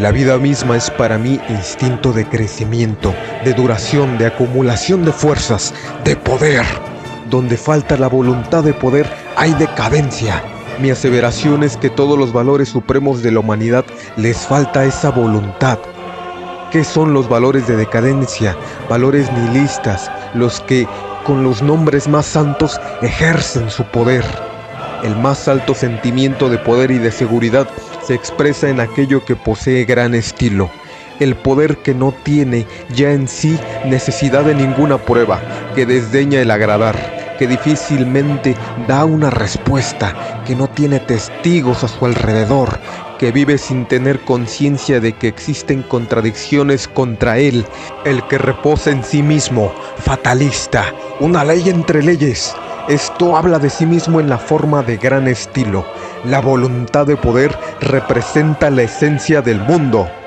La vida misma es para mí instinto de crecimiento, de duración, de acumulación de fuerzas, de poder. Donde falta la voluntad de poder hay decadencia. Mi aseveración es que todos los valores supremos de la humanidad les falta esa voluntad. ¿Qué son los valores de decadencia? Valores nihilistas, los que, con los nombres más santos, ejercen su poder. El más alto sentimiento de poder y de seguridad se expresa en aquello que posee gran estilo, el poder que no tiene ya en sí necesidad de ninguna prueba, que desdeña el agradar, que difícilmente da una respuesta, que no tiene testigos a su alrededor, que vive sin tener conciencia de que existen contradicciones contra él, el que reposa en sí mismo, fatalista, una ley entre leyes. Esto habla de sí mismo en la forma de gran estilo. La voluntad de poder representa la esencia del mundo.